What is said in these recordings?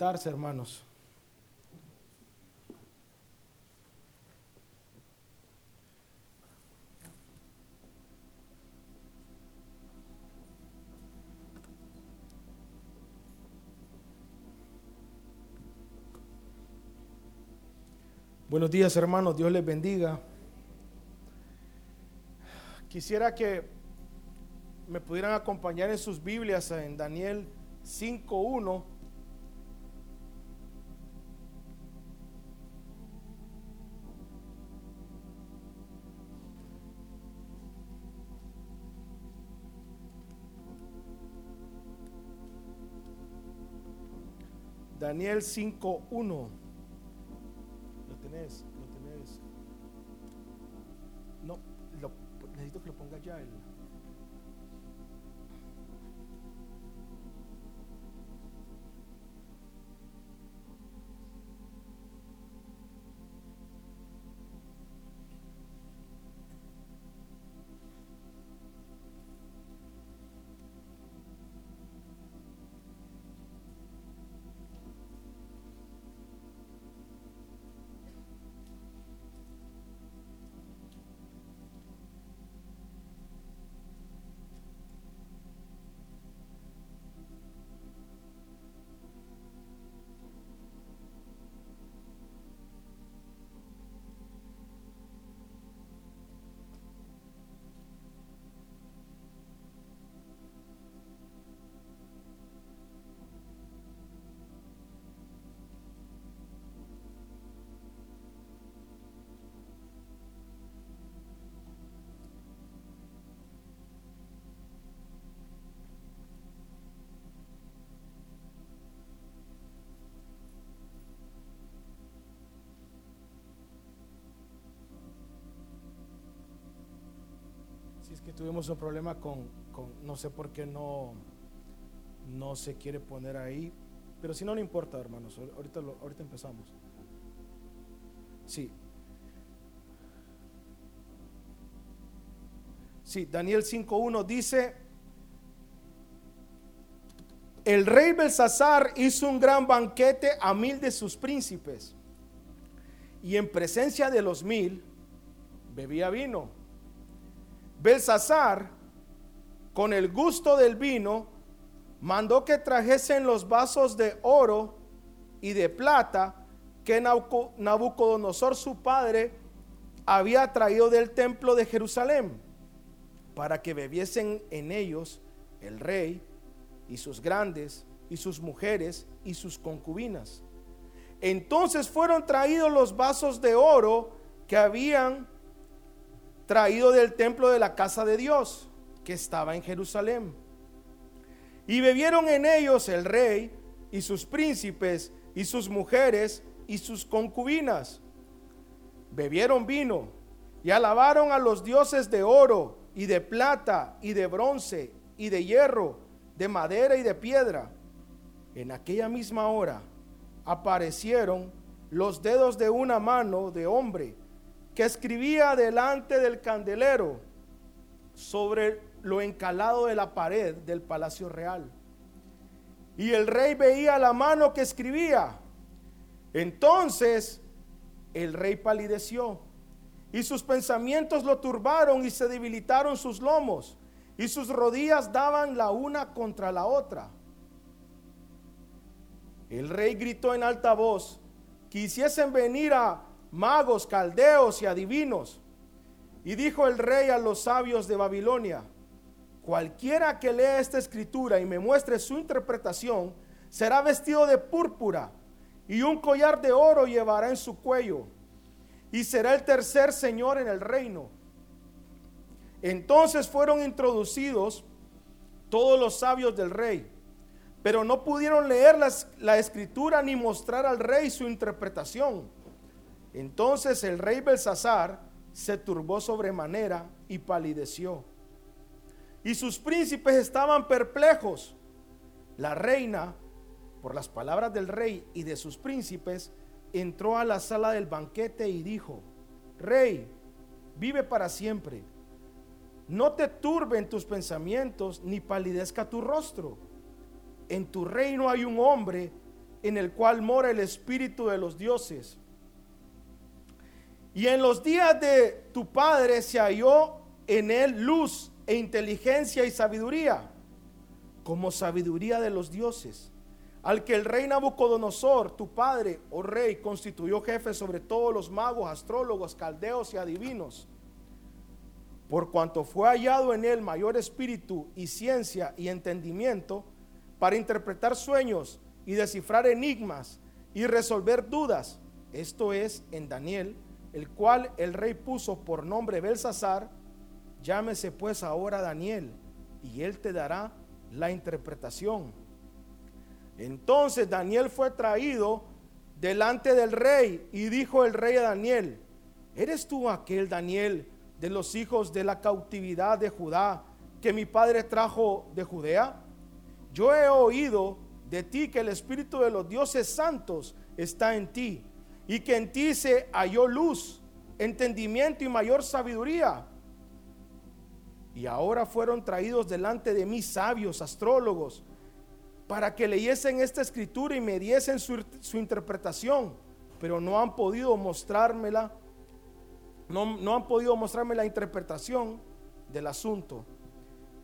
hermanos. Buenos días hermanos, Dios les bendiga. Quisiera que me pudieran acompañar en sus Biblias en Daniel 5.1. Daniel 5.1 tenés, lo tenés. No, lo, necesito que lo ponga ya el. Tuvimos un problema con, no sé por qué no, no se quiere poner ahí, pero si no, no importa, hermanos, ahorita, ahorita empezamos. Sí. Sí, Daniel 5.1 dice, el rey Belsasar hizo un gran banquete a mil de sus príncipes y en presencia de los mil bebía vino Belsasar, con el gusto del vino, mandó que trajesen los vasos de oro y de plata que Nabucodonosor su padre había traído del templo de Jerusalén, para que bebiesen en ellos el rey y sus grandes y sus mujeres y sus concubinas. Entonces fueron traídos los vasos de oro que habían traído del templo de la casa de Dios, que estaba en Jerusalén. Y bebieron en ellos el rey y sus príncipes y sus mujeres y sus concubinas. Bebieron vino y alabaron a los dioses de oro y de plata y de bronce y de hierro, de madera y de piedra. En aquella misma hora aparecieron los dedos de una mano de hombre que escribía delante del candelero sobre lo encalado de la pared del palacio real. Y el rey veía la mano que escribía. Entonces el rey palideció y sus pensamientos lo turbaron y se debilitaron sus lomos y sus rodillas daban la una contra la otra. El rey gritó en alta voz, quisiesen venir a magos, caldeos y adivinos. Y dijo el rey a los sabios de Babilonia, cualquiera que lea esta escritura y me muestre su interpretación, será vestido de púrpura y un collar de oro llevará en su cuello y será el tercer señor en el reino. Entonces fueron introducidos todos los sabios del rey, pero no pudieron leer la escritura ni mostrar al rey su interpretación. Entonces el rey Belsasar se turbó sobremanera y palideció. Y sus príncipes estaban perplejos. La reina, por las palabras del rey y de sus príncipes, entró a la sala del banquete y dijo, Rey, vive para siempre. No te turben tus pensamientos ni palidezca tu rostro. En tu reino hay un hombre en el cual mora el espíritu de los dioses. Y en los días de tu padre se halló en él luz e inteligencia y sabiduría, como sabiduría de los dioses, al que el rey Nabucodonosor, tu padre, oh rey, constituyó jefe sobre todos los magos, astrólogos, caldeos y adivinos. Por cuanto fue hallado en él mayor espíritu y ciencia y entendimiento para interpretar sueños y descifrar enigmas y resolver dudas. Esto es en Daniel, el cual el rey puso por nombre Belsasar. Llámese pues ahora Daniel, y él te dará la interpretación. Entonces Daniel fue traído delante del rey y dijo el rey a Daniel, ¿eres tú aquel Daniel de los hijos de la cautividad de Judá que mi padre trajo de Judea? Yo he oído de ti que el Espíritu de los dioses santos está en ti y que en ti se halló luz, entendimiento y mayor sabiduría. Y ahora fueron traídos delante de mí sabios, astrólogos, para que leyesen esta escritura y me diesen su, interpretación, pero no han podido mostrármela, no han podido mostrarme la interpretación del asunto.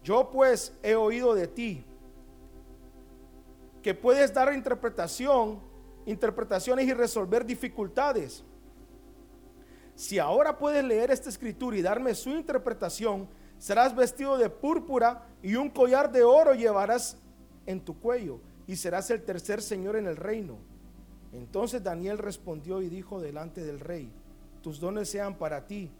Yo pues he oído de ti que puedes dar interpretación, interpretaciones y resolver dificultades. Si ahora puedes leer esta escritura y darme su interpretación, serás vestido de púrpura y un collar de oro llevarás en tu cuello y serás el tercer señor en el reino. Entonces Daniel respondió y dijo delante del rey, tus dones sean para ti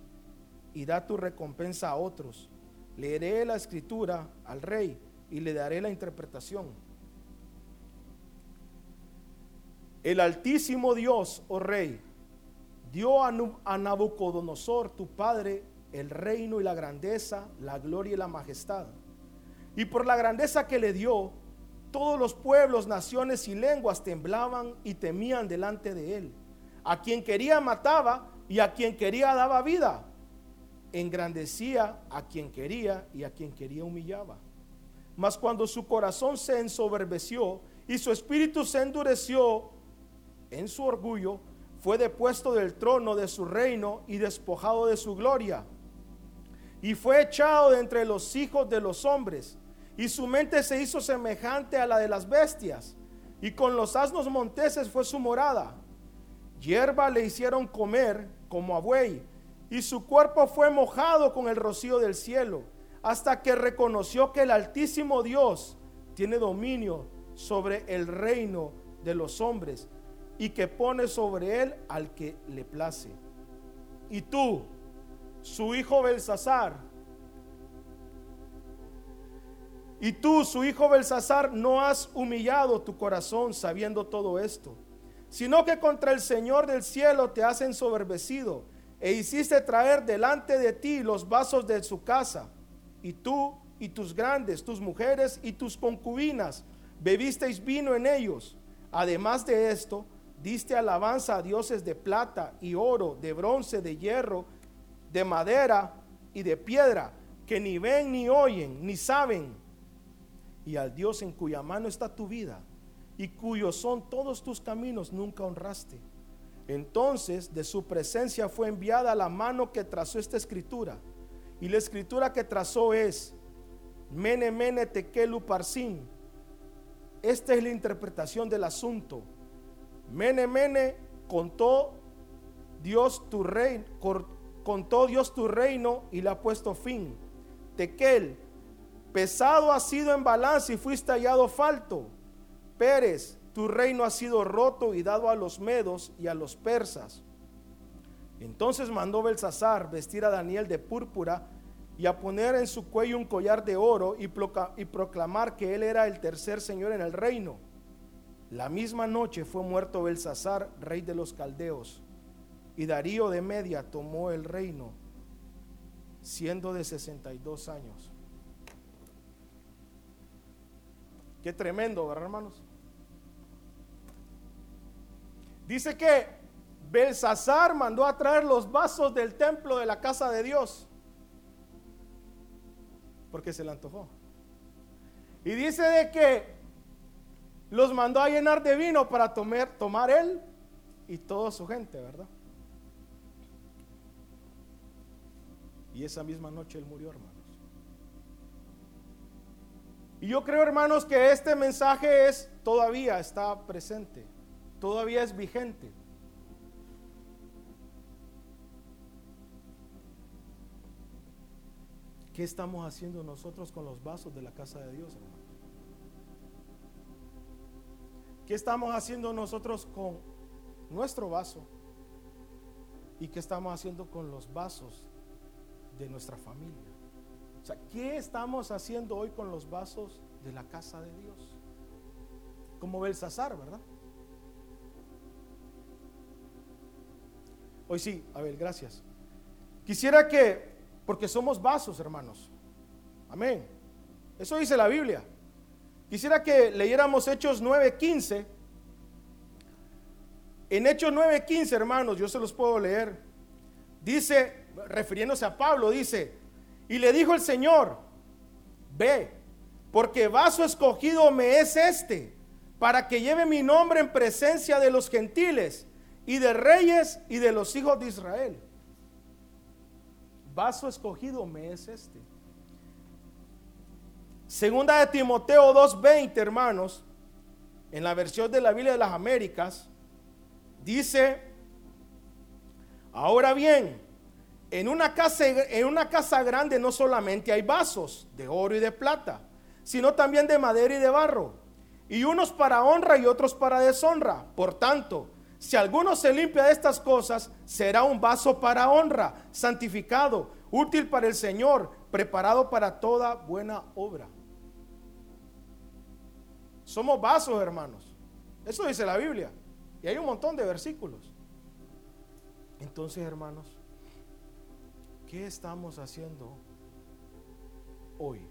y da tu recompensa a otros. Leeré la escritura al rey y le daré la interpretación. El altísimo Dios, oh rey, dio a Nabucodonosor, tu padre, el reino y la grandeza, la gloria y la majestad. Y por la grandeza que le dio, todos los pueblos, naciones y lenguas temblaban y temían delante de él. A quien quería mataba y a quien quería daba vida. Engrandecía a quien quería y a quien quería humillaba. Mas cuando su corazón se ensoberbeció y su espíritu se endureció, en su orgullo, fue depuesto del trono de su reino y despojado de su gloria. Y fue echado de entre los hijos de los hombres. Y su mente se hizo semejante a la de las bestias. Y con los asnos monteses fue su morada. Hierba le hicieron comer como a buey. Y su cuerpo fue mojado con el rocío del cielo. Hasta que reconoció que el Altísimo Dios tiene dominio sobre el reino de los hombres y que pone sobre él al que le place. Y tú, su hijo Belsasar, y tú, su hijo Belsasar, no has humillado tu corazón sabiendo todo esto, sino que contra el Señor del cielo te has ensoberbecido e hiciste traer delante de ti los vasos de su casa. Y tú y tus grandes, tus mujeres y tus concubinas, bebisteis vino en ellos. Además de esto, diste alabanza a dioses de plata y oro, de bronce, de hierro, de madera y de piedra, que ni ven ni oyen, ni saben, y al Dios en cuya mano está tu vida y cuyos son todos tus caminos, nunca honraste. Entonces de su presencia fue enviada la mano que trazó esta escritura. Y la escritura que trazó es Mene Mene Tekelu Parsin. Esta es la interpretación del asunto. Mene, mene, contó Dios tu reino, contó Dios tu reino y le ha puesto fin. Tequel, pesado ha sido en balance y fuiste hallado falto. Pérez, tu reino ha sido roto y dado a los medos y a los persas. Entonces mandó Belsasar vestir a Daniel de púrpura y a poner en su cuello un collar de oro y, y proclamar que él era el tercer señor en el reino. La misma noche fue muerto Belsasar, rey de los caldeos, y Darío de Media tomó el reino, siendo de 62 años. Qué tremendo, ¿verdad, hermanos? Dice que Belsasar mandó a traer los vasos del templo de la casa de Dios, porque se le antojó. Y dice de que los mandó a llenar de vino para tomar, tomar él y toda su gente, ¿verdad? Y esa misma noche él murió, hermanos. Y yo creo, hermanos, que este mensaje es todavía está presente, todavía es vigente. ¿Qué estamos haciendo nosotros con los vasos de la casa de Dios, hermanos? ¿Qué estamos haciendo nosotros con nuestro vaso? ¿Y qué estamos haciendo con los vasos de nuestra familia? O sea, ¿qué estamos haciendo hoy con los vasos de la casa de Dios? Como Belsasar, ¿verdad? Hoy sí, a ver, gracias. Quisiera que, porque somos vasos, hermanos. Amén. Eso dice la Biblia. Quisiera que leyéramos Hechos 9:15. En Hechos 9:15, hermanos, yo se los puedo leer. Dice, refiriéndose a Pablo, dice, y le dijo el Señor, ve, porque vaso escogido me es este, para que lleve mi nombre en presencia de los gentiles y de reyes y de los hijos de Israel. Vaso escogido me es este. Segunda de Timoteo 2.20, hermanos, en la versión de la Biblia de las Américas, dice, ahora bien, en una, casa, en una casa grande no solamente hay vasos de oro y de plata, sino también de madera y de barro, y unos para honra y otros para deshonra. Por tanto, si alguno se limpia de estas cosas, será un vaso para honra, santificado, útil para el Señor, preparado para toda buena obra. Somos vasos, hermanos. Eso dice la Biblia. Y hay un montón de versículos. Entonces, hermanos, ¿qué estamos haciendo hoy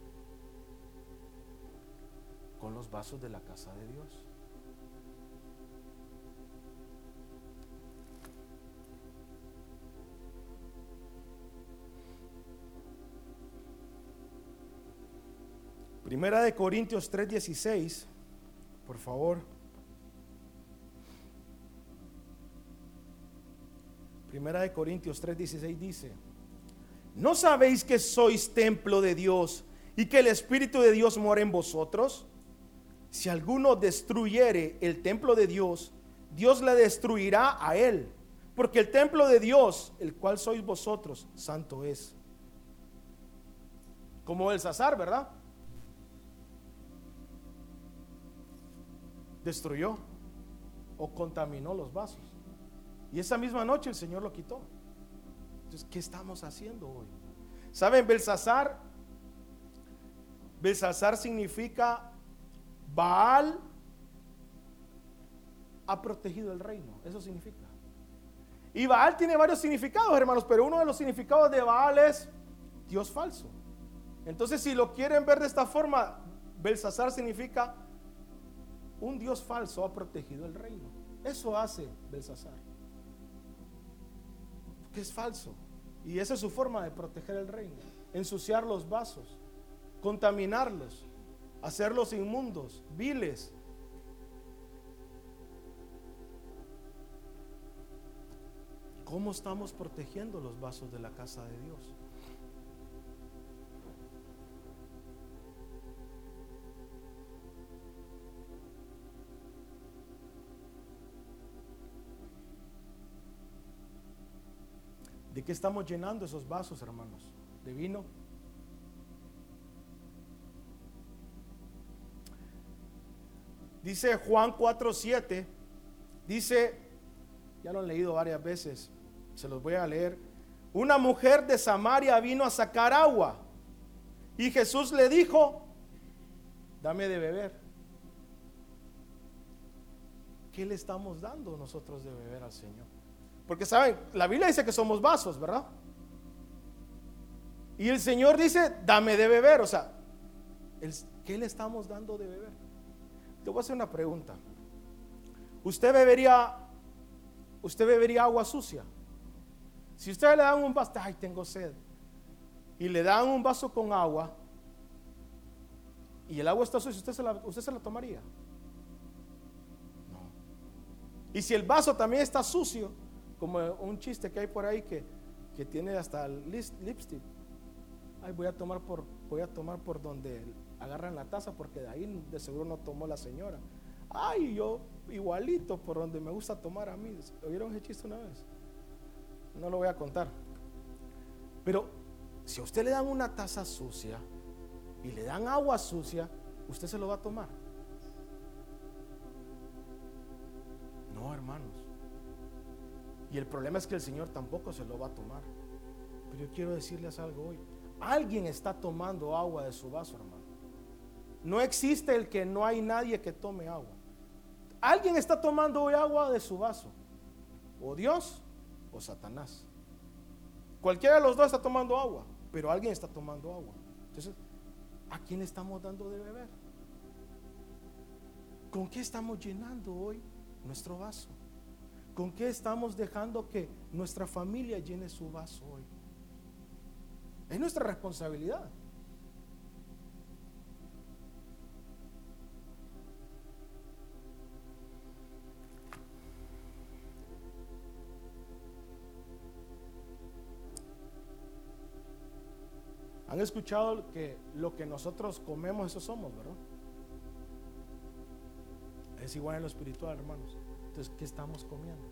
con los vasos de la casa de Dios? Primera de Corintios 3:16 por favor. Primera de Corintios 3:16 dice, ¿no sabéis que sois templo de Dios y que el Espíritu de Dios mora en vosotros? Si alguno destruyere el templo de Dios, Dios le destruirá a él, porque el templo de Dios, el cual sois vosotros, santo es. Como el Sazar, ¿verdad? Destruyó o contaminó los vasos. Y esa misma noche el Señor lo quitó. Entonces, ¿qué estamos haciendo hoy? ¿Saben? Belsasar, Belsasar significa Baal ha protegido el reino. Eso significa. Y Baal tiene varios significados, hermanos, pero uno de los significados de Baal es Dios falso. Entonces, si lo quieren ver de esta forma, Belsasar significa un Dios falso ha protegido el reino. Eso hace Belsasar. Que es falso. Y esa es su forma de proteger el reino. Ensuciar los vasos, contaminarlos, hacerlos inmundos, viles. ¿Cómo estamos protegiendo los vasos de la casa de Dios? ¿De qué estamos llenando esos vasos, hermanos? ¿De vino? Dice Juan 4:7, dice, ya lo han leído varias veces, se los voy a leer. Una mujer de Samaria vino a sacar agua y Jesús le dijo, dame de beber. ¿Qué le estamos dando nosotros de beber al Señor? Porque saben, la Biblia dice que somos vasos, ¿verdad? Y el Señor dice, dame de beber. O sea, ¿qué le estamos dando de beber? Te voy a hacer una pregunta. ¿Usted bebería, usted bebería agua sucia? Si usted le dan un vaso, ay, tengo sed, y le dan un vaso con agua, y el agua está sucia, ¿usted se la, usted se la tomaría? Y si el vaso también está sucio, como un chiste que hay por ahí que, que tiene hasta lipstick. Ay, voy a tomar por, voy a tomar por donde agarran la taza porque de ahí de seguro no tomó la señora. Ay, yo igualito por donde me gusta tomar a mí. ¿Oyeron ese chiste una vez? No lo voy a contar. Pero si a usted le dan una taza sucia y le dan agua sucia, usted se lo va a tomar. No, hermanos. Y el problema es que el Señor tampoco se lo va a tomar. Pero yo quiero decirles algo hoy. Alguien está tomando agua de su vaso, hermano. No existe el que no hay nadie que tome agua. Alguien está tomando hoy agua de su vaso. O Dios o Satanás. Cualquiera de los dos está tomando agua, pero alguien está tomando agua. Entonces, ¿a quién estamos dando de beber? ¿Con qué estamos llenando hoy nuestro vaso? ¿Con qué estamos dejando que nuestra familia llene su vaso hoy? Es nuestra responsabilidad. Han escuchado que lo que nosotros comemos, eso somos, ¿verdad? Es igual en lo espiritual, hermanos. Entonces, ¿qué estamos comiendo?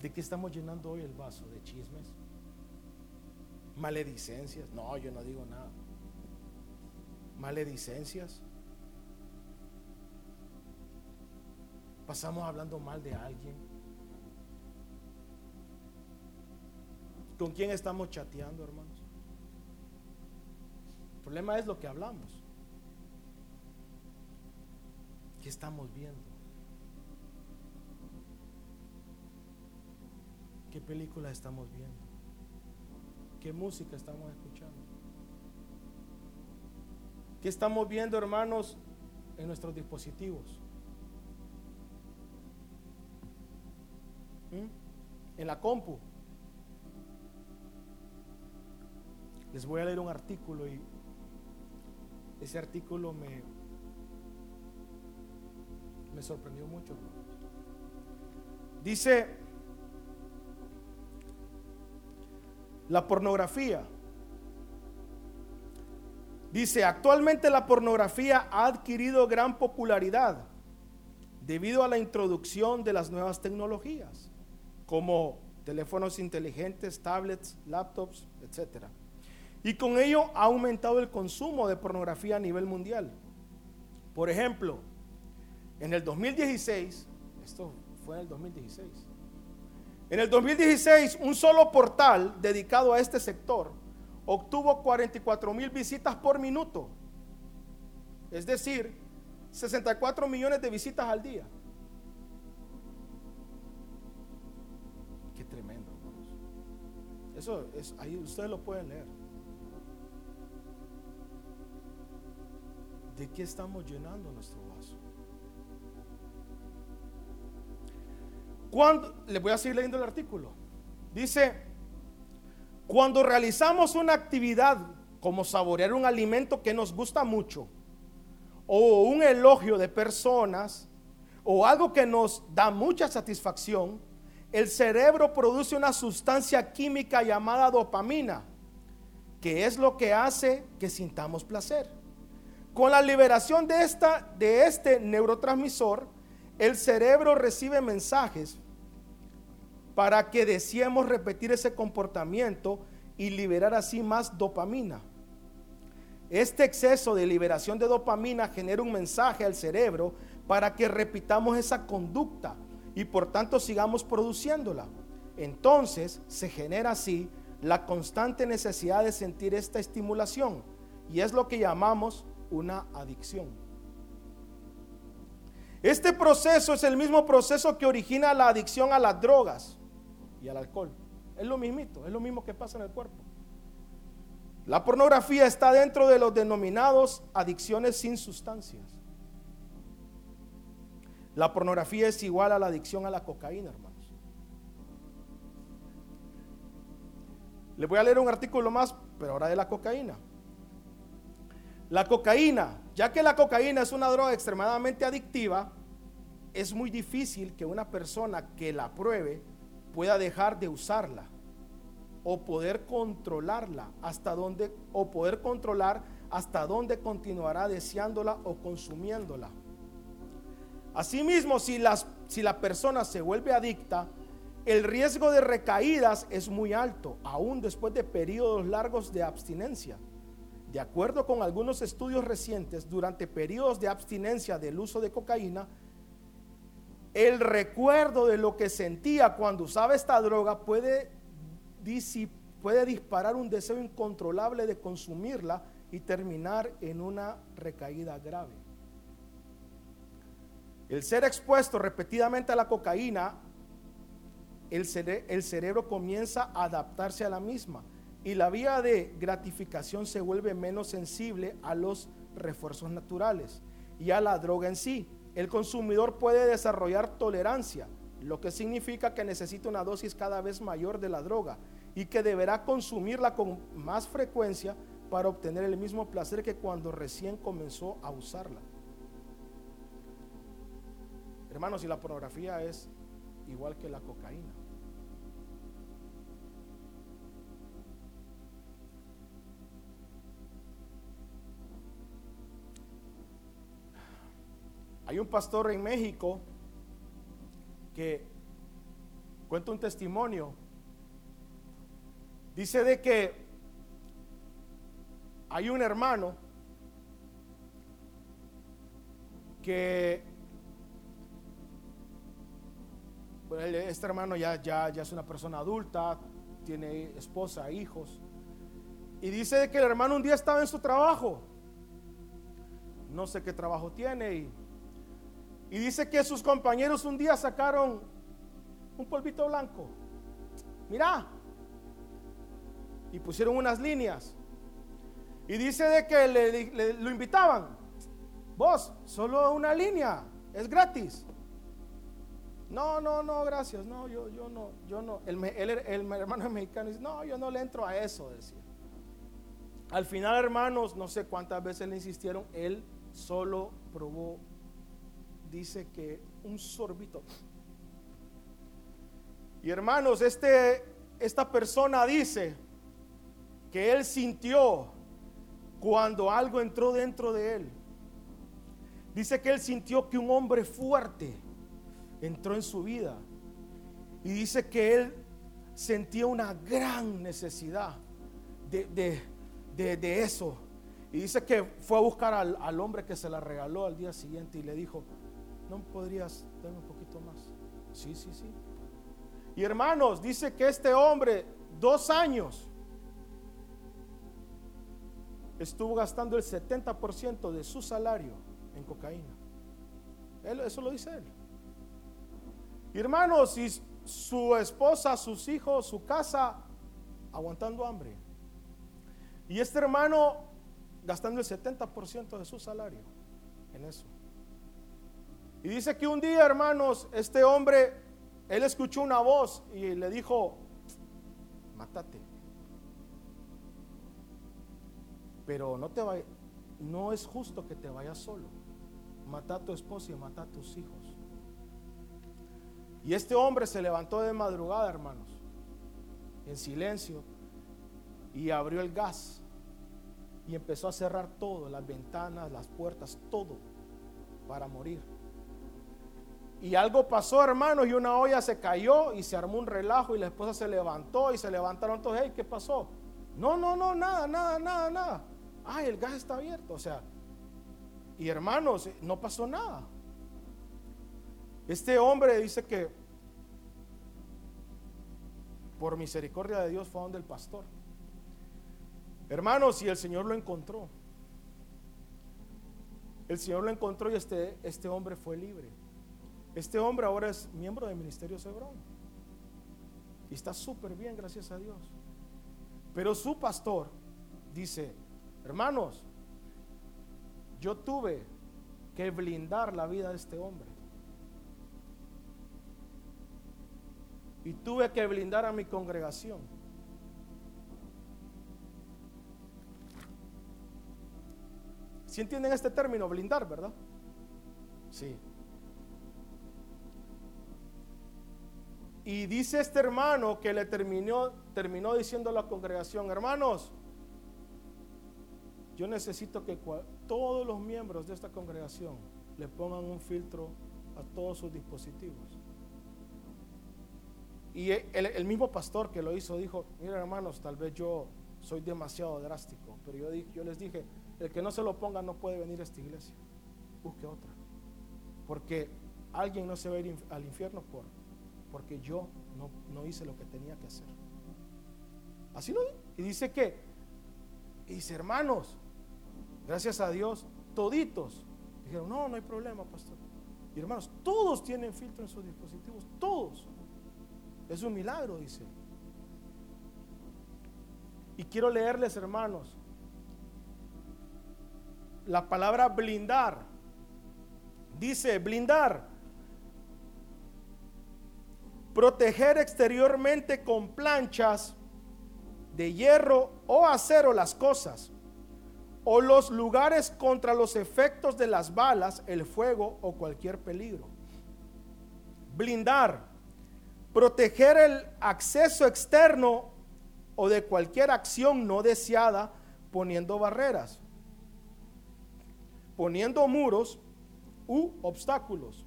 ¿De qué estamos llenando hoy el vaso? ¿De chismes? ¿Maledicencias? No, yo no digo nada. ¿Maledicencias? Pasamos hablando mal de alguien. ¿Con quién estamos chateando, hermanos? El problema es lo que hablamos. ¿Qué estamos viendo? ¿Qué película estamos viendo? ¿Qué música estamos escuchando? ¿Qué estamos viendo, hermanos, en nuestros dispositivos? ¿Mm? en la compu. Les voy a leer un artículo y ese artículo me, me sorprendió mucho. Dice, la pornografía. Dice, actualmente la pornografía ha adquirido gran popularidad debido a la introducción de las nuevas tecnologías como teléfonos inteligentes, tablets, laptops, etc. Y con ello ha aumentado el consumo de pornografía a nivel mundial. Por ejemplo, en el 2016, esto fue en el 2016, en el 2016 un solo portal dedicado a este sector obtuvo 44 mil visitas por minuto, es decir, 64 millones de visitas al día. Eso es, ahí ustedes lo pueden leer. ¿De qué estamos llenando nuestro vaso? Cuando, les voy a seguir leyendo el artículo. Dice, cuando realizamos una actividad como saborear un alimento que nos gusta mucho, o un elogio de personas, o algo que nos da mucha satisfacción, el cerebro produce una sustancia química llamada dopamina, que es lo que hace que sintamos placer. Con la liberación de, esta, de este neurotransmisor, el cerebro recibe mensajes para que deseemos repetir ese comportamiento y liberar así más dopamina. Este exceso de liberación de dopamina genera un mensaje al cerebro para que repitamos esa conducta y por tanto sigamos produciéndola. Entonces se genera así la constante necesidad de sentir esta estimulación y es lo que llamamos una adicción. Este proceso es el mismo proceso que origina la adicción a las drogas y al alcohol. Es lo mismito, es lo mismo que pasa en el cuerpo. La pornografía está dentro de los denominados adicciones sin sustancias. La pornografía es igual a la adicción a la cocaína, hermanos. Le voy a leer un artículo más, pero ahora de la cocaína. La cocaína, ya que la cocaína es una droga extremadamente adictiva, es muy difícil que una persona que la pruebe pueda dejar de usarla o poder controlarla hasta dónde o poder controlar hasta dónde continuará deseándola o consumiéndola. Asimismo, si, las, si la persona se vuelve adicta, el riesgo de recaídas es muy alto, aún después de periodos largos de abstinencia. De acuerdo con algunos estudios recientes, durante periodos de abstinencia del uso de cocaína, el recuerdo de lo que sentía cuando usaba esta droga puede, puede disparar un deseo incontrolable de consumirla y terminar en una recaída grave. El ser expuesto repetidamente a la cocaína, el, el cerebro comienza a adaptarse a la misma y la vía de gratificación se vuelve menos sensible a los refuerzos naturales y a la droga en sí el consumidor puede desarrollar tolerancia, lo que significa que necesita una dosis cada vez mayor de la droga y que deberá consumirla con más frecuencia para obtener el mismo placer que cuando recién comenzó a usarla. Hermanos, y la pornografía es igual que la cocaína. Hay un pastor en México que cuenta un testimonio. Dice de que hay un hermano que este hermano ya, ya, ya es una persona adulta, tiene esposa, hijos. Y dice que el hermano un día estaba en su trabajo. No sé qué trabajo tiene y y dice que sus compañeros un día sacaron un polvito blanco. Mira. Y pusieron unas líneas. Y dice de que le, lo invitaban. Vos, solo una línea. Es gratis. No, no, no, gracias. No, yo, yo no, yo no. El, el, el hermano mexicano dice, no, yo no le entro a eso, decía. Al final, hermanos, no sé cuántas veces le insistieron, él solo probó dice que un sorbito. Y hermanos, este, esta persona dice que él sintió cuando algo entró dentro de él. Dice que él sintió que un hombre fuerte entró en su vida. Y dice que él sentía una gran necesidad de, de, eso. Y dice que fue a buscar al, al hombre que se la regaló al día siguiente y le dijo, ¿no podrías darme un poquito más? Sí, sí, sí. Y hermanos, dice que este hombre, dos años, estuvo gastando el 70% de su salario en cocaína. Eso lo dice él. Y hermanos, y su esposa, sus hijos, su casa, aguantando hambre. Y este hermano gastando el 70% de su salario en eso. Y dice que un día, hermanos, este hombre, él escuchó una voz y le dijo, mátate. Pero no te vayas, no es justo que te vayas solo. Mata a tu esposa y mata a tus hijos. Y este hombre se levantó de madrugada, hermanos, en silencio, y abrió el gas y empezó a cerrar todo, las ventanas, las puertas, todo, para morir. Y algo pasó, hermanos, y una olla se cayó y se armó un relajo y la esposa se levantó y se levantaron todos, hey, ¿qué pasó? No, no, no, nada, nada, nada, nada. Ay, el gas está abierto, o sea. Y hermanos, no pasó nada. Este hombre dice que por misericordia de Dios fue donde el pastor. Hermanos, y el Señor lo encontró. El Señor lo encontró y este, este hombre fue libre. Este hombre ahora es miembro del Ministerio Cebrón. Y está súper bien, gracias a Dios. Pero su pastor dice, hermanos, yo tuve que blindar la vida de este hombre. Y tuve que blindar a mi congregación. Si ¿Sí entienden este término, blindar, verdad? Sí. Y dice este hermano que le terminó, terminó diciendo a la congregación, hermanos, yo necesito que todos los miembros de esta congregación le pongan un filtro a todos sus dispositivos. Y el, mismo pastor que lo hizo dijo, mira hermanos, tal vez yo soy demasiado drástico, pero yo, yo les dije, el que no se lo ponga no puede venir a esta iglesia, busque otra. Porque alguien no se va a ir al infierno por, porque yo no, no hice lo que tenía que hacer. Así lo Y dice que, y dice hermanos, gracias a Dios, toditos, dijeron, no, no hay problema, pastor. Y hermanos, todos tienen filtro en sus dispositivos, todos. Es un milagro, dice. Y quiero leerles, hermanos, la palabra blindar. Dice, blindar. Proteger exteriormente con planchas de hierro o acero las cosas, o los lugares contra los efectos de las balas, el fuego o cualquier peligro. Blindar proteger el acceso externo o de cualquier acción no deseada poniendo barreras, poniendo muros u obstáculos.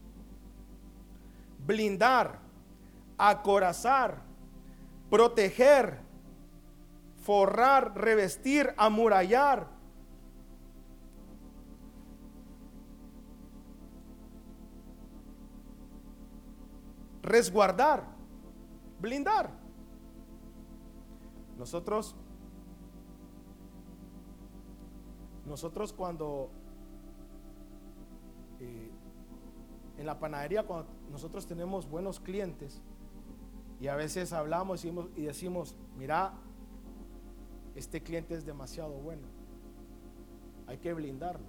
Blindar, acorazar, proteger, forrar, revestir, amurallar. Resguardar blindar. Nosotros, nosotros cuando eh, en la panadería, cuando nosotros tenemos buenos clientes y a veces hablamos y decimos, mira, este cliente es demasiado bueno, hay que blindarlo.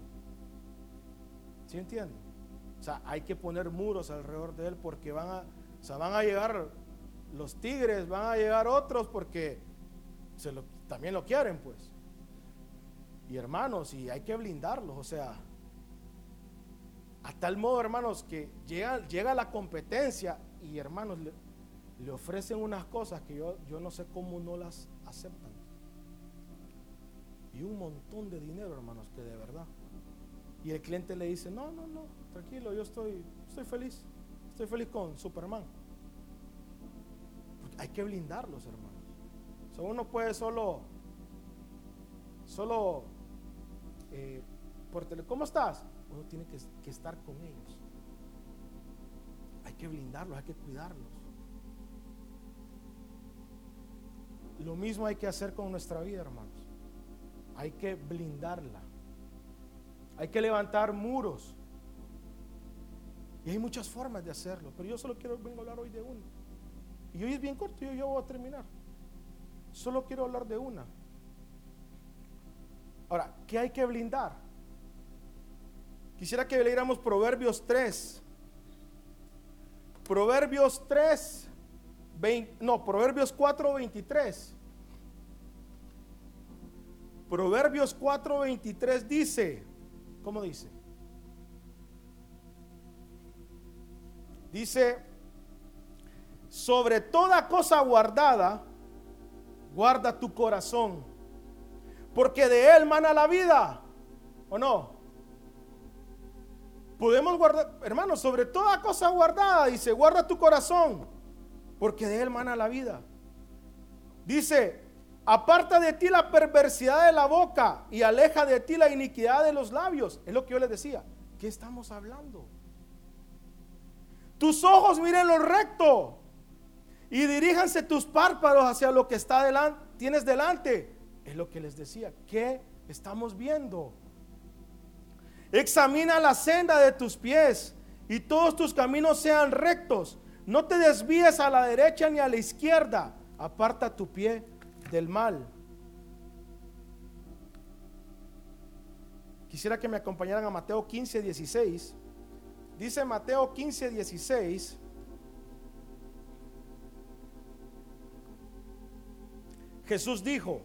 ¿Sí entienden? O sea, hay que poner muros alrededor de él porque van a, van a llegar los tigres, van a llegar otros porque también lo quieren, pues. Y hermanos, y hay que blindarlos, o sea, a tal modo, hermanos, que llega, llega la competencia y hermanos le, ofrecen unas cosas que yo, yo no sé cómo no las aceptan. Y un montón de dinero, hermanos, que de verdad. Y el cliente le dice, no, no, no, tranquilo, yo estoy, estoy feliz. Estoy feliz con Superman hay que blindarlos, hermanos. uno puede solo, solo, eh, por tele, ¿cómo estás? Uno tiene que, que estar con ellos. Hay que blindarlos, hay que cuidarlos. Lo mismo hay que hacer con nuestra vida, hermanos. Hay que blindarla. Hay que levantar muros. Y hay muchas formas de hacerlo, pero yo solo quiero vengo a hablar hoy de uno. Y hoy es bien corto, yo, yo voy a terminar. Solo quiero hablar de una. Ahora, ¿qué hay que blindar? Quisiera que leyéramos Proverbios 3. Proverbios 3, no, Proverbios 4, 23. Proverbios 4, 23 dice, ¿cómo dice? Dice, sobre toda cosa guardada, guarda tu corazón, porque de él mana la vida, ¿o no? Podemos guardar, hermanos, sobre toda cosa guardada, dice, guarda tu corazón, porque de él mana la vida. Dice, aparta de ti la perversidad de la boca y aleja de ti la iniquidad de los labios. Es lo que yo les decía. ¿Qué estamos hablando? Tus ojos miren lo recto y diríjanse tus párpados hacia lo que está delante, tienes delante. Es lo que les decía. ¿Qué estamos viendo? Examina la senda de tus pies y todos tus caminos sean rectos. No te desvíes a la derecha ni a la izquierda. Aparta tu pie del mal. Quisiera que me acompañaran a Mateo 15, 16. Dice Mateo 15, 16. Jesús dijo,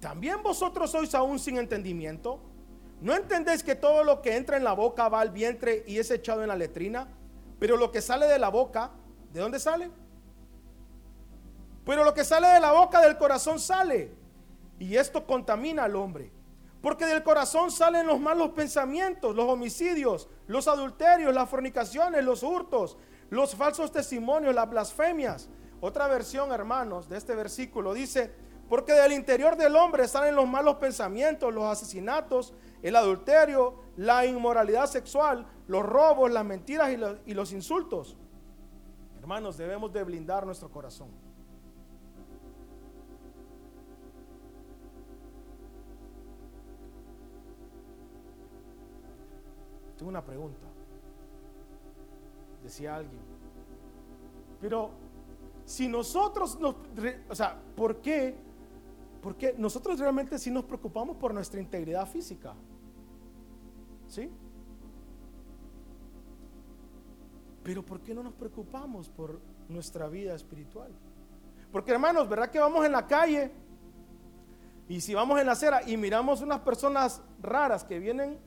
¿también vosotros sois aún sin entendimiento? ¿no entendéis que todo lo que entra en la boca va al vientre y es echado en la letrina? Pero lo que sale de la boca, ¿de dónde sale? Pero lo que sale de la boca del corazón sale. Y esto contamina al hombre. Porque del corazón salen los malos pensamientos, los homicidios, los adulterios, las fornicaciones, los hurtos, los falsos testimonios, las blasfemias. Otra versión, hermanos, de este versículo dice, porque del interior del hombre salen los malos pensamientos, los asesinatos, el adulterio, la inmoralidad sexual, los robos, las mentiras y los, insultos. Hermanos, debemos de blindar nuestro corazón. Tengo una pregunta. Decía alguien. Pero si nosotros nos... O sea, ¿por qué? Porque nosotros realmente sí nos preocupamos por nuestra integridad física. ¿Sí? Pero ¿por qué no nos preocupamos por nuestra vida espiritual? Porque hermanos, ¿verdad que vamos en la calle? Y si vamos en la acera y miramos unas personas raras que vienen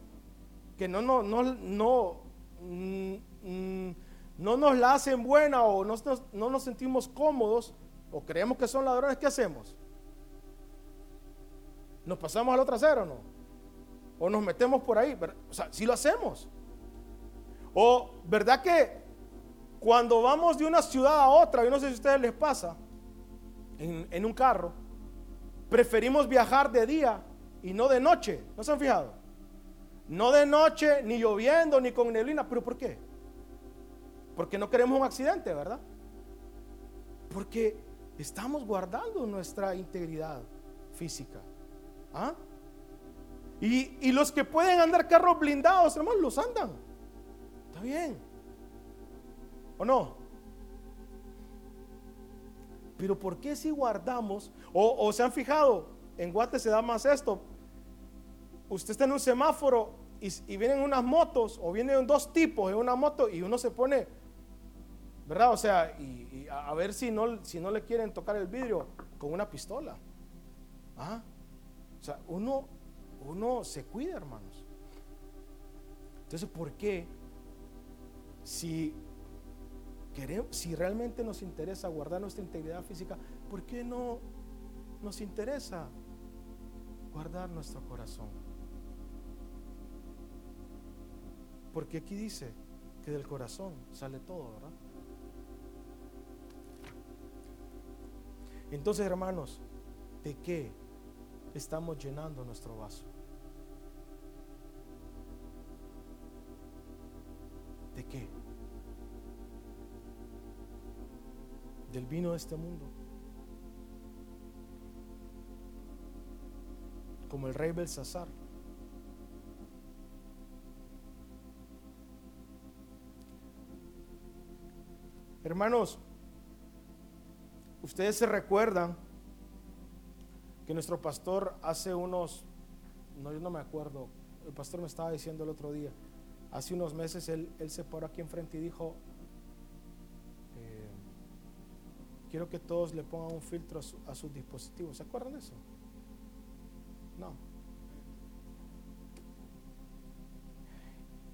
que no, no, no, no, mm, mm, no nos la hacen buena o no, no nos sentimos cómodos o creemos que son ladrones, ¿qué hacemos? ¿Nos pasamos al otro acero o no? ¿O nos metemos por ahí? O sea, si lo hacemos. O, ¿verdad que cuando vamos de una ciudad a otra, yo no sé si a ustedes les pasa, en, en un carro, preferimos viajar de día y no de noche? ¿No se han fijado? No de noche, ni lloviendo, ni con neblina. ¿Pero por qué? Porque no queremos un accidente, ¿verdad? Porque estamos guardando nuestra integridad física. ¿Ah? Y, los que pueden andar carros blindados, hermanos, los andan. Está bien. ¿O no? Pero ¿por qué si guardamos? O, se han fijado, en Guate se da más esto. Usted está en un semáforo y, vienen unas motos o vienen dos tipos en una moto y uno se pone, ¿verdad? O sea, a, ver si no, si no le quieren tocar el vidrio con una pistola. ¿Ah? O sea, uno, uno se cuida, hermanos. Entonces, ¿por qué? Si queremos, si realmente nos interesa guardar nuestra integridad física, ¿por qué no nos interesa guardar nuestro corazón? Porque aquí dice que del corazón sale todo, ¿verdad? Entonces, hermanos, ¿de qué estamos llenando nuestro vaso? ¿De qué? ¿Del vino de este mundo? Como el rey Belsasar. Hermanos, ustedes se recuerdan que nuestro pastor hace unos, no, yo no me acuerdo, el pastor me estaba diciendo el otro día, hace unos meses él, se paró aquí enfrente y dijo, eh, quiero que todos le pongan un filtro a, a sus dispositivos. ¿Se acuerdan de eso? No.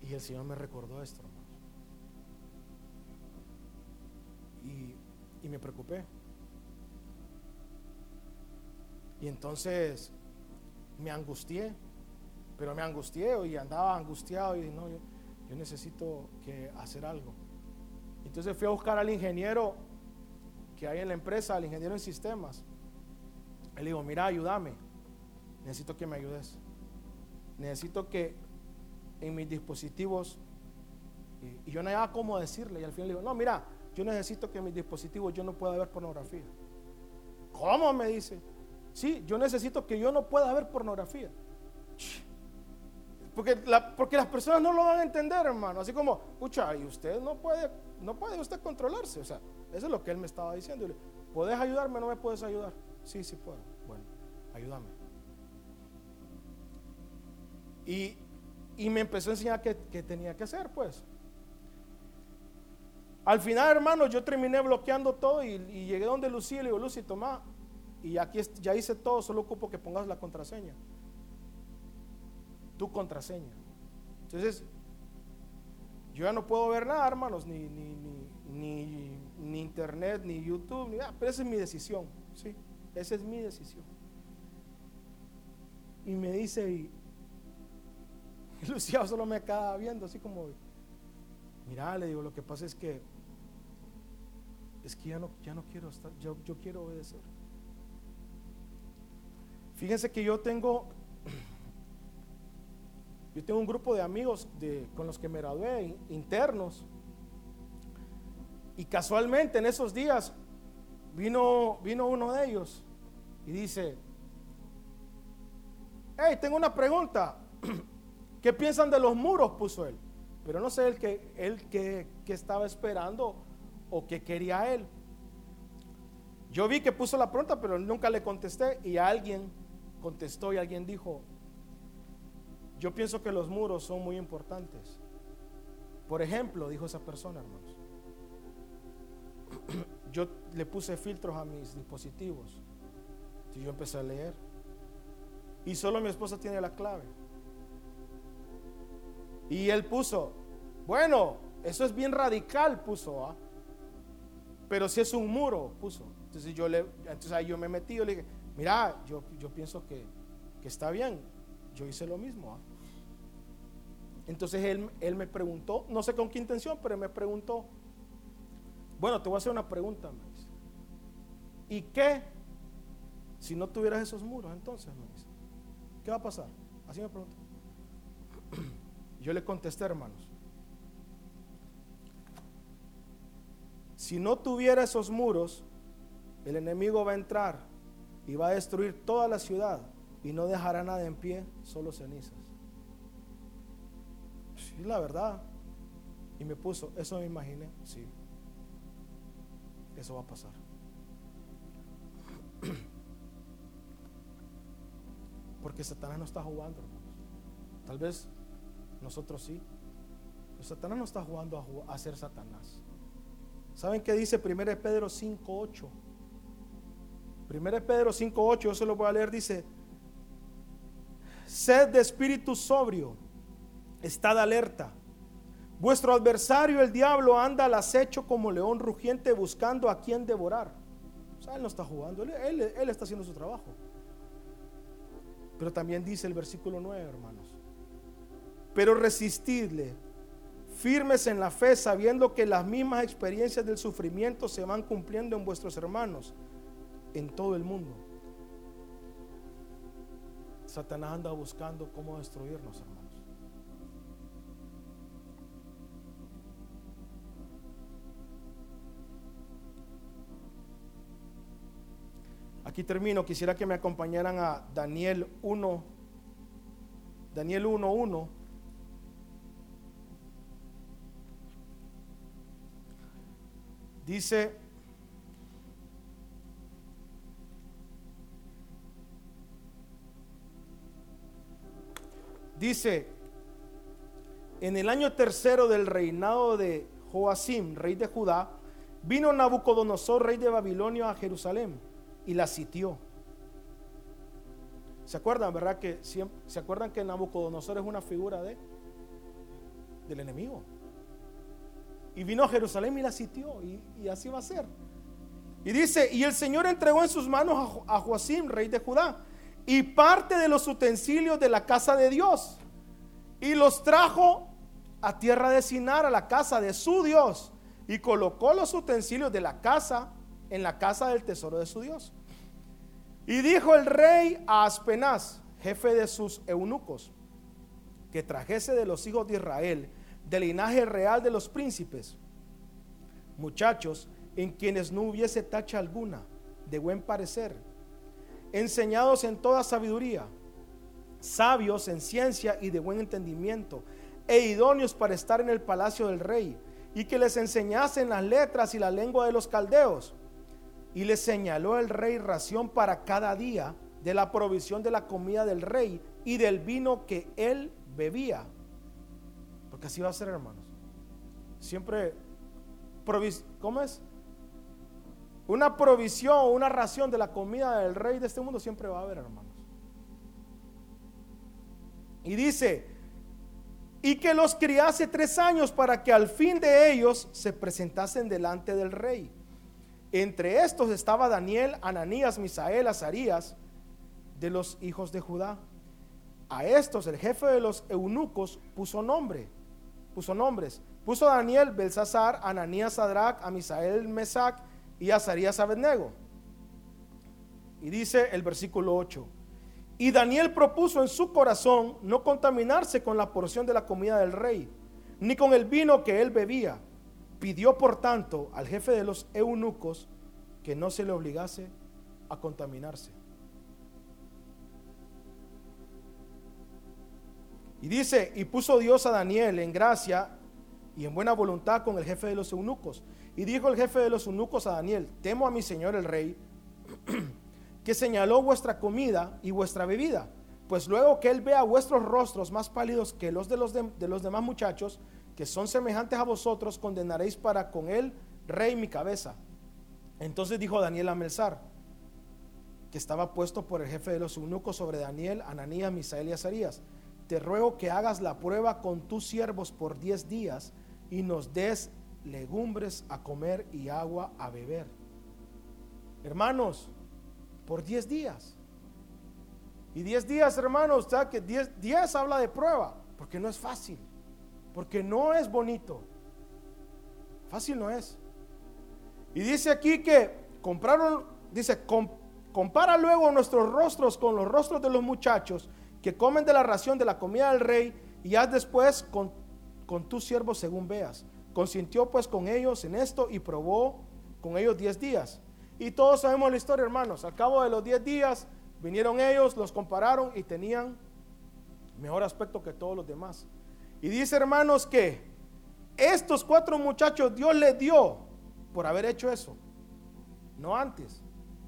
Y el Señor me recordó esto. y, me preocupé. Y entonces me angustié, pero me angustié y andaba angustiado y no, yo, necesito que hacer algo. Entonces fui a buscar al ingeniero que hay en la empresa, al ingeniero en sistemas. Él dijo, mira, ayúdame. Necesito que me ayudes. Necesito que en mis dispositivos, y, y yo no había cómo decirle, y al final le digo, no, mira, yo necesito que en mis dispositivos yo no pueda ver pornografía. ¿Cómo? Me dice. Sí, yo necesito que yo no pueda ver pornografía. Porque, porque las personas no lo van a entender, hermano. Así como, escucha, y usted no puede, no puede usted controlarse. O sea, eso es lo que él me estaba diciendo. ¿Puedes ayudarme o no me puedes ayudar? Sí, sí puedo. Bueno, ayúdame. Y, y me empezó a enseñar qué, qué tenía que hacer, pues. Al final, hermano, yo terminé bloqueando todo y, llegué donde Lucía y le digo, Lucy, toma, y aquí ya hice todo, solo ocupo que pongas la contraseña. tu contraseña. Entonces, yo ya no puedo ver nada, hermanos, ni, ni, ni, ni, internet, ni YouTube, ni nada, pero esa es mi decisión, ¿sí? Esa es mi decisión. Y me dice, y, Luciano solo me acaba viendo así como, mira, le digo, lo que pasa es que, es que ya no, ya no quiero estar, yo, yo quiero obedecer. Fíjense que yo tengo, yo tengo un grupo de amigos de, con los que me gradué, internos, y casualmente en esos días vino, vino uno de ellos y dice, hey, tengo una pregunta, ¿qué piensan de los muros? puso él, pero no sé el que, el que, que estaba esperando o que quería él. Yo vi que puso la pregunta, pero nunca le contesté y alguien contestó y alguien dijo, yo pienso que los muros son muy importantes. Por ejemplo, dijo esa persona, hermanos, yo le puse filtros a mis dispositivos. Y yo empecé a leer. Y solo mi esposa tiene la clave. Y él puso, bueno, eso es bien radical, puso, ¿ah? pero si es un muro, puso. Entonces yo le, entonces ahí yo me metí, yo le dije, mira, yo, yo pienso que, está bien, yo hice lo mismo. ¿ah? Entonces él, él, me preguntó, no sé con qué intención, pero me preguntó, bueno, te voy a hacer una pregunta, me dice. ¿Y qué si no tuvieras esos muros entonces? Me. ¿Qué va a pasar? Así me preguntó. Yo le contesté, hermanos. Si no tuviera esos muros, el enemigo va a entrar y va a destruir toda la ciudad y no dejará nada en pie, solo cenizas. Sí, la verdad. Y me puso, eso me imaginé, sí. Eso va a pasar. Porque Satanás no está jugando, hermanos. Tal vez nosotros sí. Pero Satanás no está jugando a, a ser Satanás. ¿Saben qué dice 1 Pedro 5.8? 1 Pedro 5.8, yo se lo voy a leer, dice, sed de espíritu sobrio, estad alerta. Vuestro adversario, el diablo, anda al acecho como león rugiente buscando a quien devorar. Él no está jugando, él, él está haciendo su trabajo. Pero también dice el versículo 9, hermanos. Pero resistidle, firmes en la fe, sabiendo que las mismas experiencias del sufrimiento se van cumpliendo en vuestros hermanos en todo el mundo. Satanás anda buscando cómo destruirnos, hermanos. Aquí termino, quisiera que me acompañaran a Daniel 1, Daniel 1.1. Dice, Dice, en el año tercero del reinado de Joacim, rey de Judá, vino Nabucodonosor, rey de Babilonia, a Jerusalén y la sitió. ¿Se acuerdan, verdad? Que ¿Se acuerdan que Nabucodonosor es una figura de, del enemigo? Y vino a Jerusalén y la sitió, y, así va a ser. Y dice, y el Señor entregó en sus manos a, a Joacim, rey de Judá, y parte de los utensilios de la casa de Dios y los trajo a tierra de Sinar, a la casa de su Dios, y colocó los utensilios de la casa en la casa del tesoro de su Dios. Y dijo el rey a Aspenaz, jefe de sus eunucos, que trajese de los hijos de Israel, del linaje real de los príncipes, muchachos en quienes no hubiese tacha alguna, de buen parecer, enseñados en toda sabiduría, sabios en ciencia y de buen entendimiento, e idóneos para estar en el palacio del rey, y que les enseñasen las letras y la lengua de los caldeos. Y les señaló el rey ración para cada día de la provisión de la comida del rey y del vino que él bebía. Porque así va a ser, hermanos. Siempre, ¿cómo es? Una provisión, una ración de la comida del rey de este mundo siempre va a haber, hermanos. Y dice, y que los criase tres años para que al fin de ellos se presentasen delante del rey. Entre estos estaba Daniel, Ananías, Misael, Azarías, de los hijos de Judá. A estos el jefe de los eunucos puso nombre, puso nombres. Puso Daniel, Belsasar, Ananías, Sadrach, a Misael, Mesac y Azarías, Abednego. Y dice el versículo 8. Y Daniel propuso en su corazón no contaminarse con la porción de la comida del rey, ni con el vino que él bebía. Pidió por tanto al jefe de los eunucos que no se le obligase a contaminarse. Y dice, y puso Dios a Daniel en gracia y en buena voluntad con el jefe de los eunucos. Y dijo el jefe de los eunucos a Daniel, temo a mi señor el rey que señaló vuestra comida y vuestra bebida. Pues luego que él vea vuestros rostros más pálidos que los de los, de, los demás muchachos, que son semejantes a vosotros, condenaréis para con él, rey, mi cabeza. Entonces dijo Daniel a Melzar, que estaba puesto por el jefe de los eunucos sobre Daniel, Ananías, Misael y Azarías, te ruego que hagas la prueba con tus siervos por diez días y nos des legumbres a comer y agua a beber. Hermanos, por 10 días. Y 10 días, hermanos, ¿sabes que 10 días habla de prueba? Porque no es fácil, porque no es bonito. Fácil no es. Y dice aquí que compraron, dice, compara luego nuestros rostros con los rostros de los muchachos que comen de la ración de la comida del rey y haz después con, con tus siervos según veas. Consintió pues con ellos en esto y probó con ellos 10 días. Y todos sabemos la historia, hermanos. Al cabo de los 10 días vinieron ellos, los compararon y tenían mejor aspecto que todos los demás. Y dice, hermanos, que estos cuatro muchachos Dios les dio por haber hecho eso. No antes,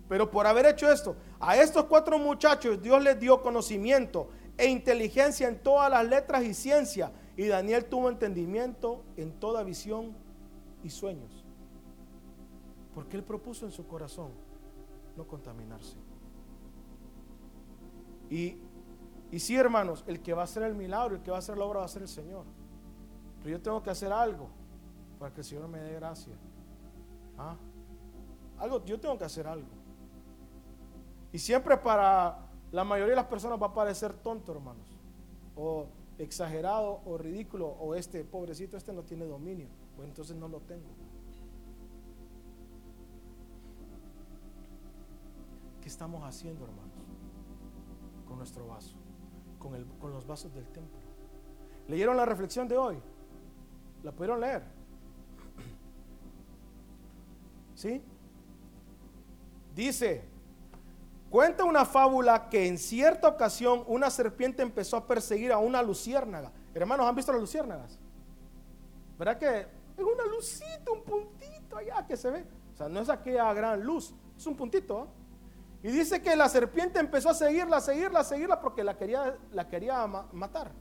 pero por haber hecho esto. A estos cuatro muchachos Dios les dio conocimiento e inteligencia en todas las letras y ciencia. Y Daniel tuvo entendimiento en toda visión y sueños. Porque él propuso en su corazón no contaminarse. Y, y sí, hermanos, el que va a hacer el milagro, el que va a hacer la obra va a ser el Señor. Pero yo tengo que hacer algo para que el Señor me dé gracia. ¿Ah? Algo, yo tengo que hacer algo. Y siempre para la mayoría de las personas va a parecer tonto, hermanos. O exagerado o ridículo. O este pobrecito, este no tiene dominio. Pues entonces no lo tengo. estamos haciendo, hermanos? Con nuestro vaso, con, el, con los vasos del templo. ¿Leyeron la reflexión de hoy? ¿La pudieron leer? ¿Sí? Dice, cuenta una fábula que en cierta ocasión una serpiente empezó a perseguir a una luciérnaga. Hermanos, ¿han visto las luciérnagas? ¿Verdad que es una lucita, un puntito allá que se ve? O sea, no es aquella gran luz, es un puntito. ¿eh? Y dice que la serpiente empezó a seguirla, a seguirla, a seguirla porque la quería, la quería matar.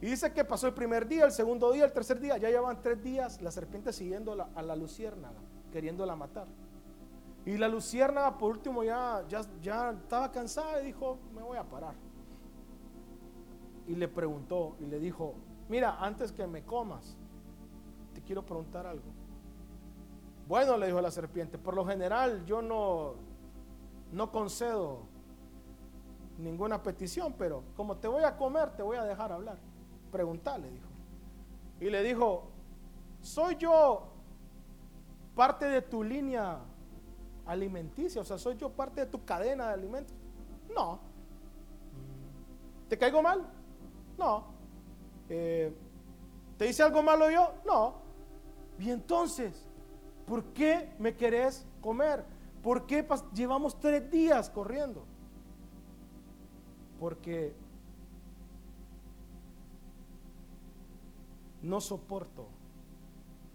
Y dice que pasó el primer día, el segundo día, el tercer día, ya llevan tres días la serpiente siguiendo a la luciérnaga, queriéndola matar. Y la luciérnaga por último ya, ya, ya estaba cansada y dijo, me voy a parar. Y le preguntó y le dijo, mira, antes que me comas, te quiero preguntar algo. Bueno, le dijo la serpiente, por lo general yo no no concedo ninguna petición, pero como te voy a comer, te voy a dejar hablar. Preguntarle, dijo. Y le dijo, ¿soy yo parte de tu línea alimenticia? O sea, ¿soy yo parte de tu cadena de alimentos? No. ¿Te caigo mal? No. Eh, ¿Te hice algo malo yo? No. Y entonces, ¿por qué me querés comer? ¿Por qué llevamos tres días corriendo? Porque no soporto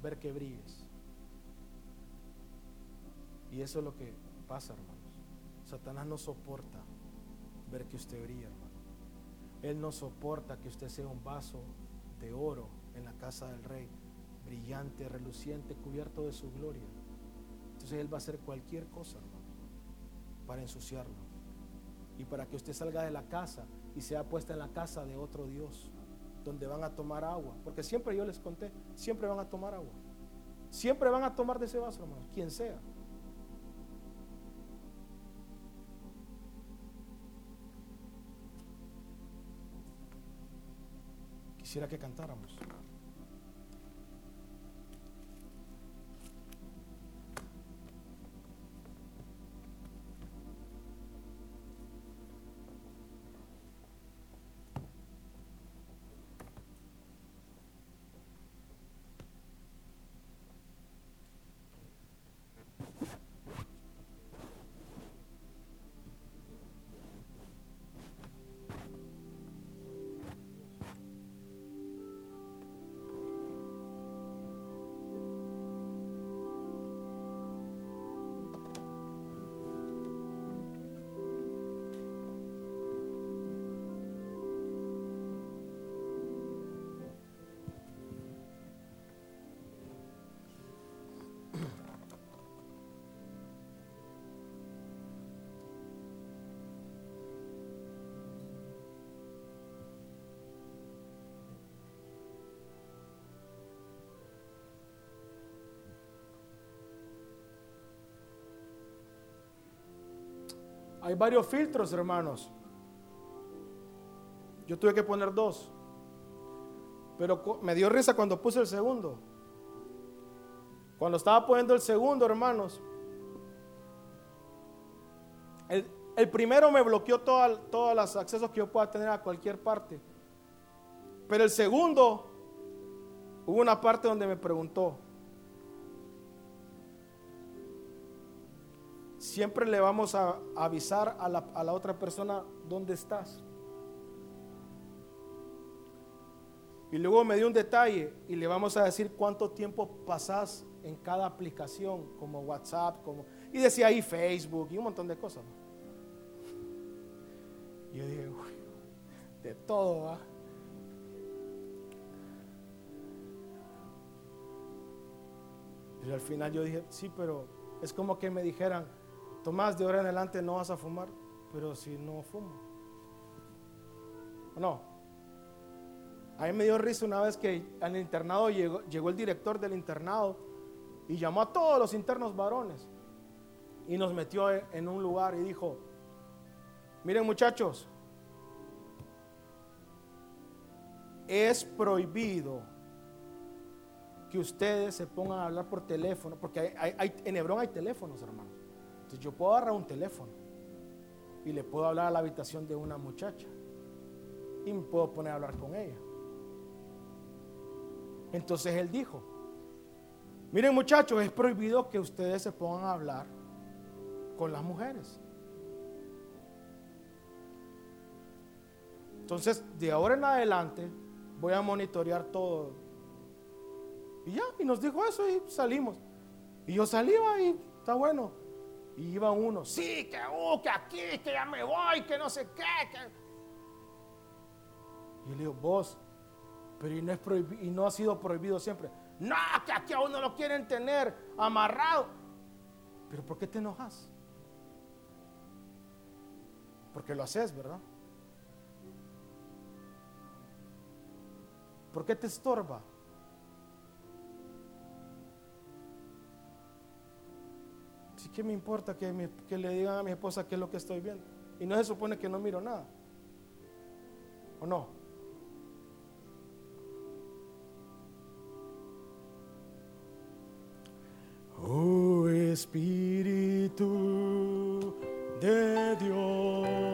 ver que brilles. Y eso es lo que pasa, hermanos. Satanás no soporta ver que usted brilla, hermano. Él no soporta que usted sea un vaso de oro en la casa del rey, brillante, reluciente, cubierto de su gloria. Entonces Él va a hacer cualquier cosa, hermano, para ensuciarlo. y para que usted salga de la casa y sea puesta en la casa de otro Dios, donde van a tomar agua. Porque siempre yo les conté, siempre van a tomar agua. Siempre van a tomar de ese vaso, hermano, quien sea. Quisiera que cantáramos. Hay varios filtros, hermanos. Yo tuve que poner dos. Pero me dio risa cuando puse el segundo. Cuando estaba poniendo el segundo, hermanos. El, primero me bloqueó todos los accesos que yo pueda tener a cualquier parte. Pero el segundo, hubo una parte donde me preguntó, siempre le vamos a avisar a la, otra persona dónde estás. Y luego me dio un detalle y le vamos a decir cuánto tiempo pasas en cada aplicación, como WhatsApp, como y decía ahí Facebook y un montón de cosas. Yo dije, de todo va. Y al final yo dije, sí, pero es como que me dijeran, Tomás, de ahora en adelante no vas a fumar, pero si no fumo. No. A mí me dio risa una vez que al internado llegó, el director del internado y llamó a todos los internos varones y nos metió en un lugar y dijo, miren muchachos, es prohibido que ustedes se pongan a hablar por teléfono, porque en Hebrón hay teléfonos, hermanos. Entonces yo puedo agarrar un teléfono y le puedo hablar a la habitación de una muchacha y me puedo poner a hablar con ella. Entonces él dijo, miren muchachos, es prohibido que ustedes se pongan a hablar con las mujeres. Entonces, de ahora en adelante, voy a monitorear todo. Y ya, y nos dijo eso y salimos. Y yo salí y está bueno. Y iba uno, sí, que, uh, que aquí, que ya me voy, que no sé qué. Y le digo, vos, pero y no, es y no ha sido prohibido siempre. No, que aquí a uno lo quieren tener amarrado. Pero ¿por qué te enojas? Porque lo haces, ¿verdad? ¿Por qué te estorba? ¿Qué me importa que, que le digan a mi esposa qué es lo que estoy viendo? Y no se supone que no miro nada. ¿O no? Oh Espíritu de Dios,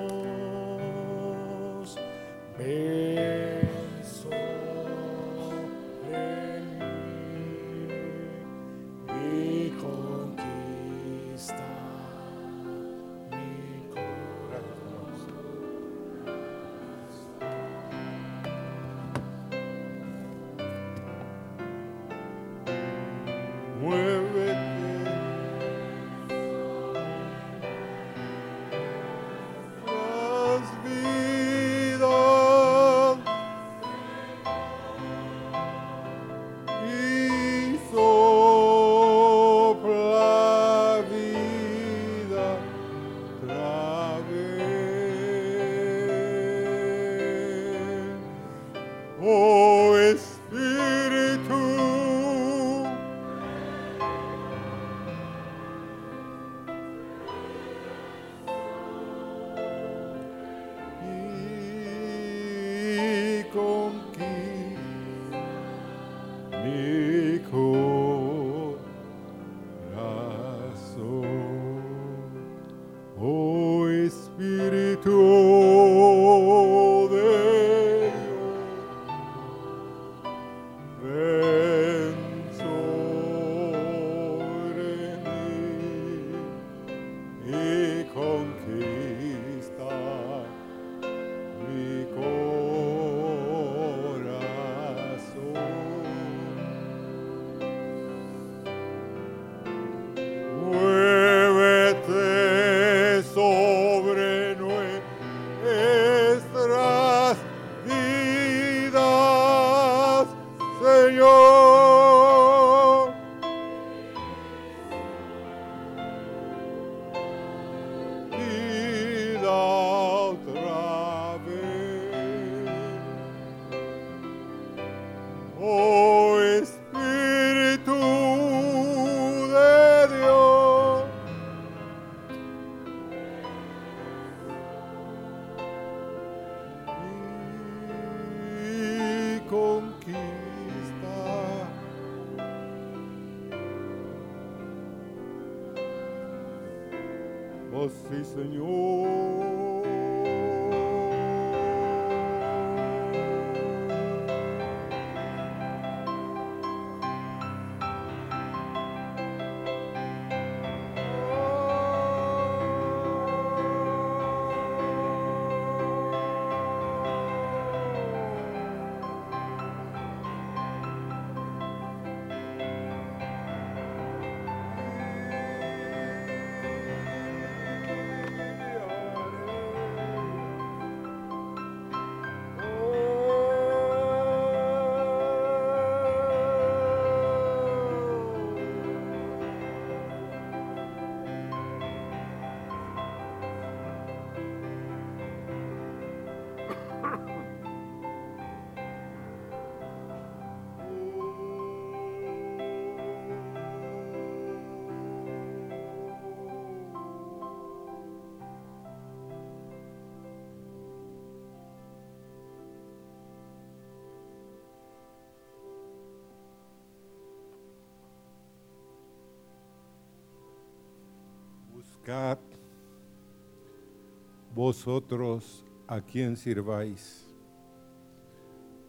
vosotros a quien sirváis.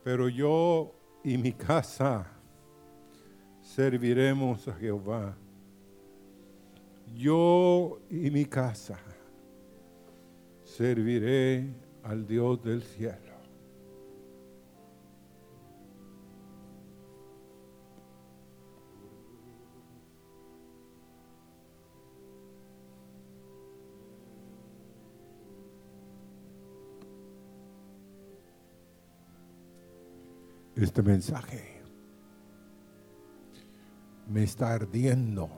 Pero yo y mi casa serviremos a Jehová. Yo y mi casa serviré al Dios del cielo. Este mensaje me está ardiendo,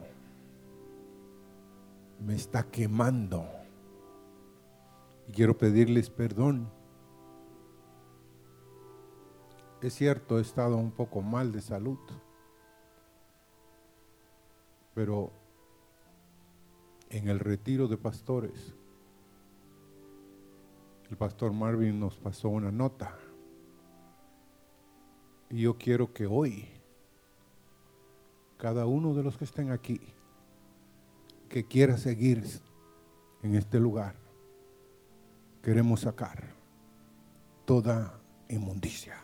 me está quemando. Y quiero pedirles perdón. Es cierto, he estado un poco mal de salud, pero en el retiro de pastores, el pastor Marvin nos pasó una nota y yo quiero que hoy, cada uno de los que estén aquí, que quiera seguir en este lugar, queremos sacar toda inmundicia,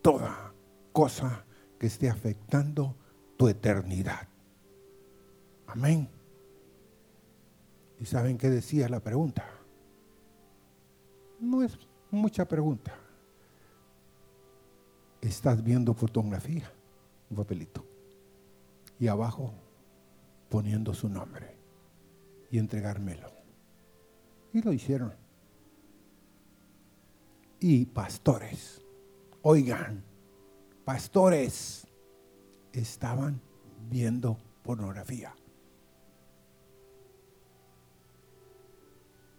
toda cosa que esté afectando tu eternidad. Amén. ¿Y saben qué decía la pregunta? No es mucha pregunta estás viendo fotografía, un papelito, y abajo poniendo su nombre y entregármelo. Y lo hicieron. Y pastores, oigan, pastores estaban viendo pornografía.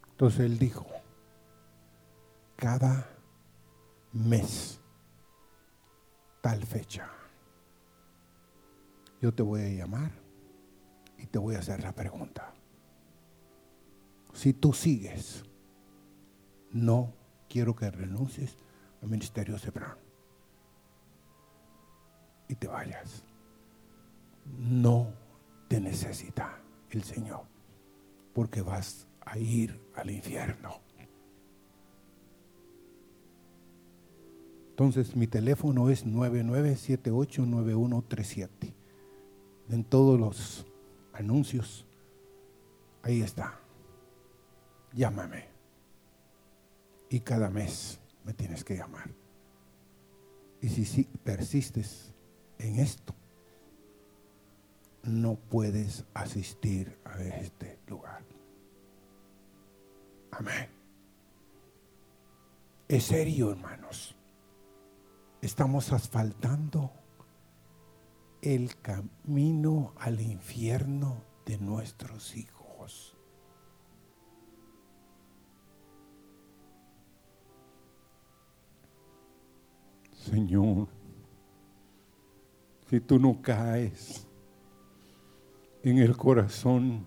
Entonces él dijo, cada mes tal fecha. Yo te voy a llamar y te voy a hacer la pregunta. Si tú sigues, no quiero que renuncies al ministerio Sebrán y te vayas. No te necesita el Señor porque vas a ir al infierno. Entonces mi teléfono es 99789137. En todos los anuncios, ahí está. Llámame. Y cada mes me tienes que llamar. Y si, si persistes en esto, no puedes asistir a este lugar. Amén. Es serio, hermanos. Estamos asfaltando el camino al infierno de nuestros hijos. Señor, si tú no caes en el corazón,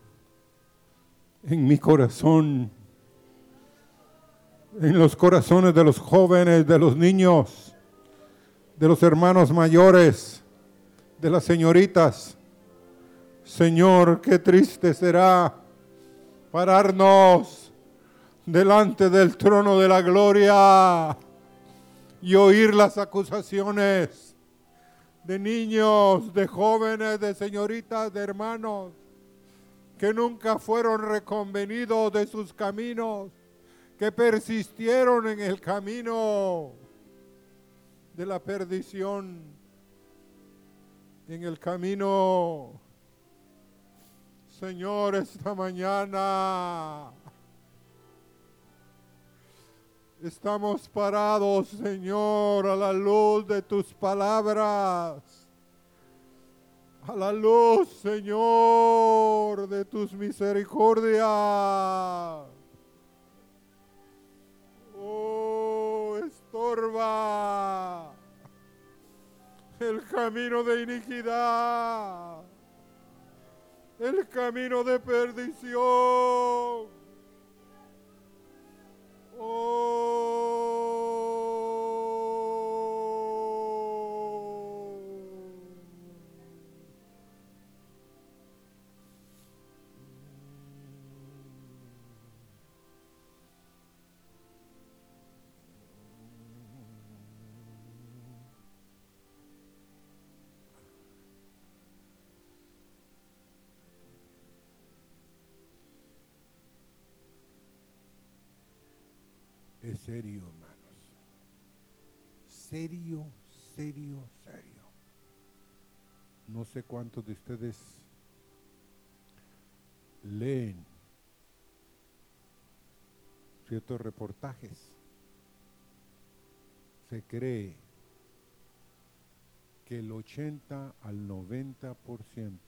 en mi corazón, en los corazones de los jóvenes, de los niños, de los hermanos mayores, de las señoritas. Señor, qué triste será pararnos delante del trono de la gloria y oír las acusaciones de niños, de jóvenes, de señoritas, de hermanos que nunca fueron reconvenidos de sus caminos, que persistieron en el camino de la perdición, en el camino, Señor, esta mañana. Estamos parados, Señor, a la luz de tus palabras. A la luz, Señor, de tus misericordias. Estorba. El camino de iniquidad, el camino de perdición. Es serio, hermanos. Serio, serio, serio. No sé cuántos de ustedes leen ciertos reportajes. Se cree que el 80 al 90%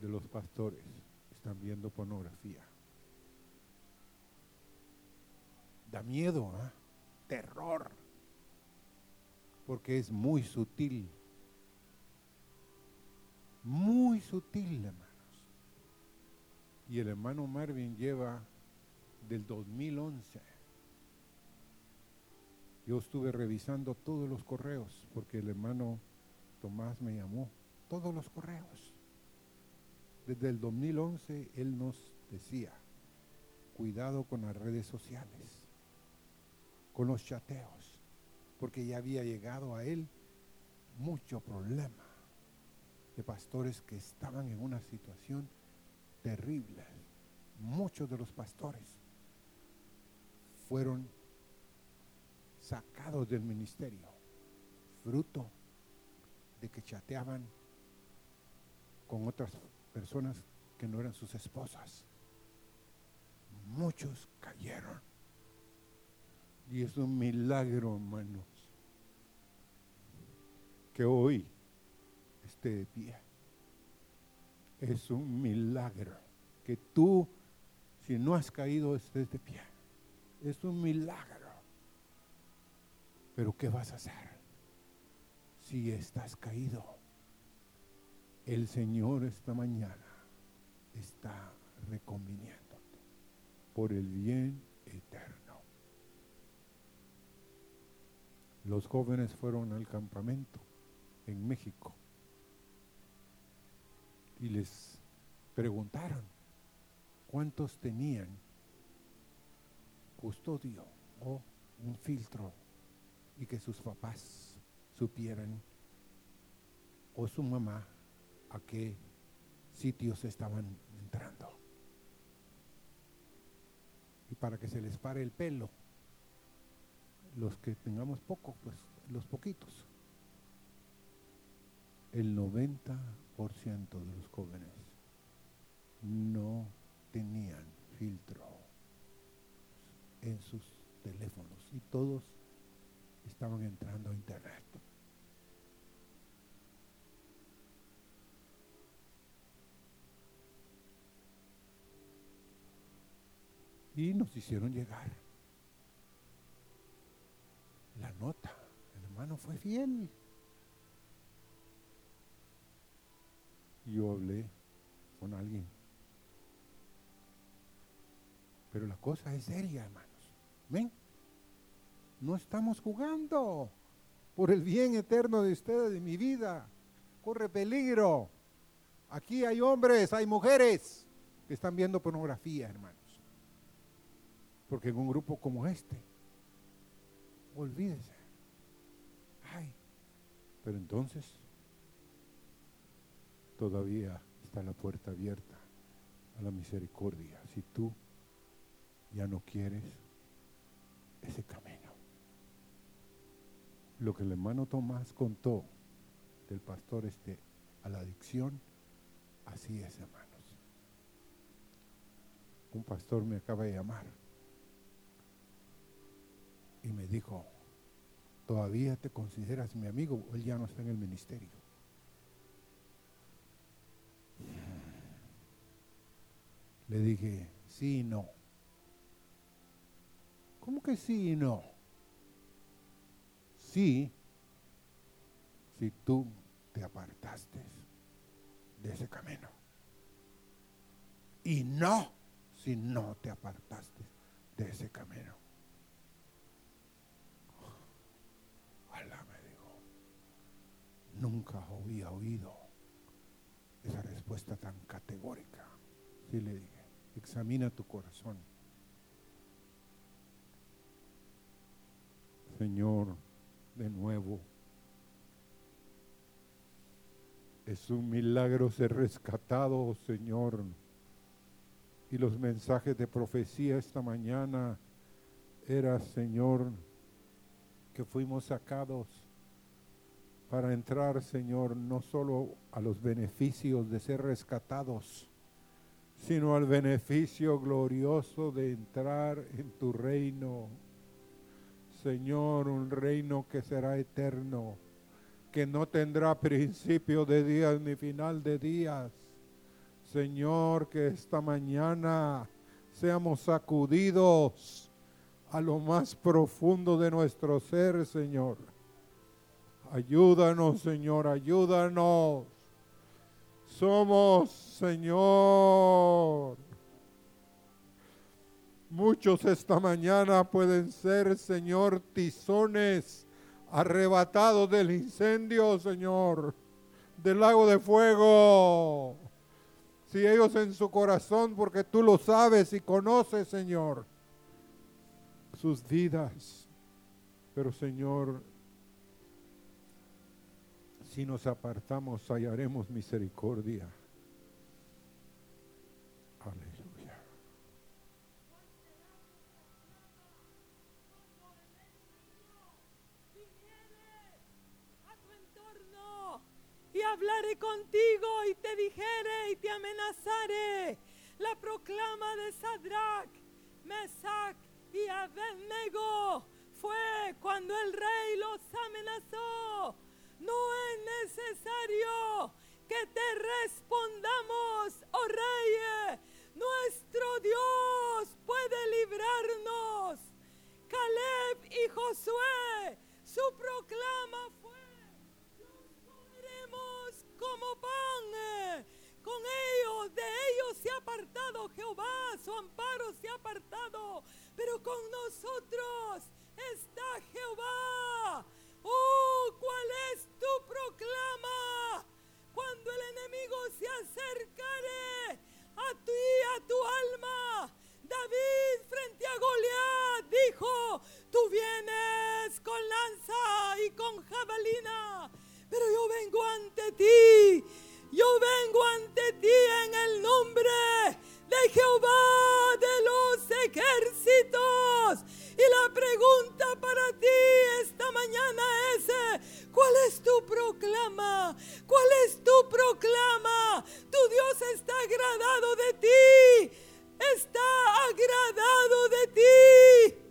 de los pastores están viendo pornografía. Da miedo, ¿ah? terror, porque es muy sutil, muy sutil, hermanos. Y el hermano Marvin lleva del 2011. Yo estuve revisando todos los correos, porque el hermano Tomás me llamó, todos los correos. Desde el 2011 él nos decía, cuidado con las redes sociales con los chateos, porque ya había llegado a él mucho problema de pastores que estaban en una situación terrible. Muchos de los pastores fueron sacados del ministerio, fruto de que chateaban con otras personas que no eran sus esposas. Muchos cayeron y es un milagro, hermanos, que hoy esté de pie. Es un milagro que tú, si no has caído, estés de pie. Es un milagro. Pero ¿qué vas a hacer si estás caído? El Señor esta mañana está reconviniéndote por el bien eterno. Los jóvenes fueron al campamento en México y les preguntaron cuántos tenían custodio o un filtro y que sus papás supieran o su mamá a qué sitios estaban entrando. Y para que se les pare el pelo, los que tengamos poco, pues los poquitos. El 90% de los jóvenes no tenían filtro en sus teléfonos y todos estaban entrando a internet. Y nos hicieron llegar la nota. El hermano fue fiel. Yo hablé con alguien. Pero la cosa es seria, hermanos. ¿Ven? No estamos jugando por el bien eterno de ustedes, de mi vida. Corre peligro. Aquí hay hombres, hay mujeres que están viendo pornografía, hermanos. Porque en un grupo como este, olvídese. Ay, pero entonces todavía está la puerta abierta a la misericordia. Si tú ya no quieres ese camino. Lo que el hermano Tomás contó del pastor este a la adicción, así es, hermanos. Un pastor me acaba de llamar y me dijo, ¿todavía te consideras mi amigo? Él ya no está en el ministerio. Le dije, sí y no. ¿Cómo que sí y no? Sí, si tú te apartaste de ese camino. Y no, si no te apartaste de ese camino. Nunca había oído esa respuesta tan categórica. Sí le dije, examina tu corazón. Señor, de nuevo, es un milagro ser rescatado, Señor. Y los mensajes de profecía esta mañana era, Señor, que fuimos sacados para entrar, Señor, no solo a los beneficios de ser rescatados, sino al beneficio glorioso de entrar en tu reino. Señor, un reino que será eterno, que no tendrá principio de días ni final de días. Señor, que esta mañana seamos sacudidos a lo más profundo de nuestro ser, Señor Ayúdanos, Señor, ayúdanos. Somos, Señor. Muchos esta mañana pueden ser, Señor, tizones arrebatados del incendio, Señor, del lago de fuego. Si ellos en su corazón, porque tú lo sabes y conoces, Señor, sus vidas. Pero, Señor, si nos apartamos, hallaremos misericordia. Aleluya. y hablaré contigo y te dijere y te amenazaré. La proclama de Sadrach, Mesach y Abednego fue cuando el rey los amenazó no es necesario que te respondamos, oh rey. Nuestro Dios puede librarnos. Caleb y Josué, su proclama fue, comeremos como pan. Con ellos, de ellos se ha apartado Jehová, su amparo se ha apartado, pero con nosotros está Jehová. Oh, ¿cuál es tu proclama? Cuando el enemigo se acercare a ti, y a tu alma, David frente a Goliat dijo, tú vienes con lanza y con jabalina, pero yo vengo ante ti, yo vengo ante ti en el nombre de Jehová de los ejércitos. Y la pregunta para ti esta mañana es, eh, ¿cuál es tu proclama? ¿Cuál es tu proclama? Tu Dios está agradado de ti. Está agradado de ti.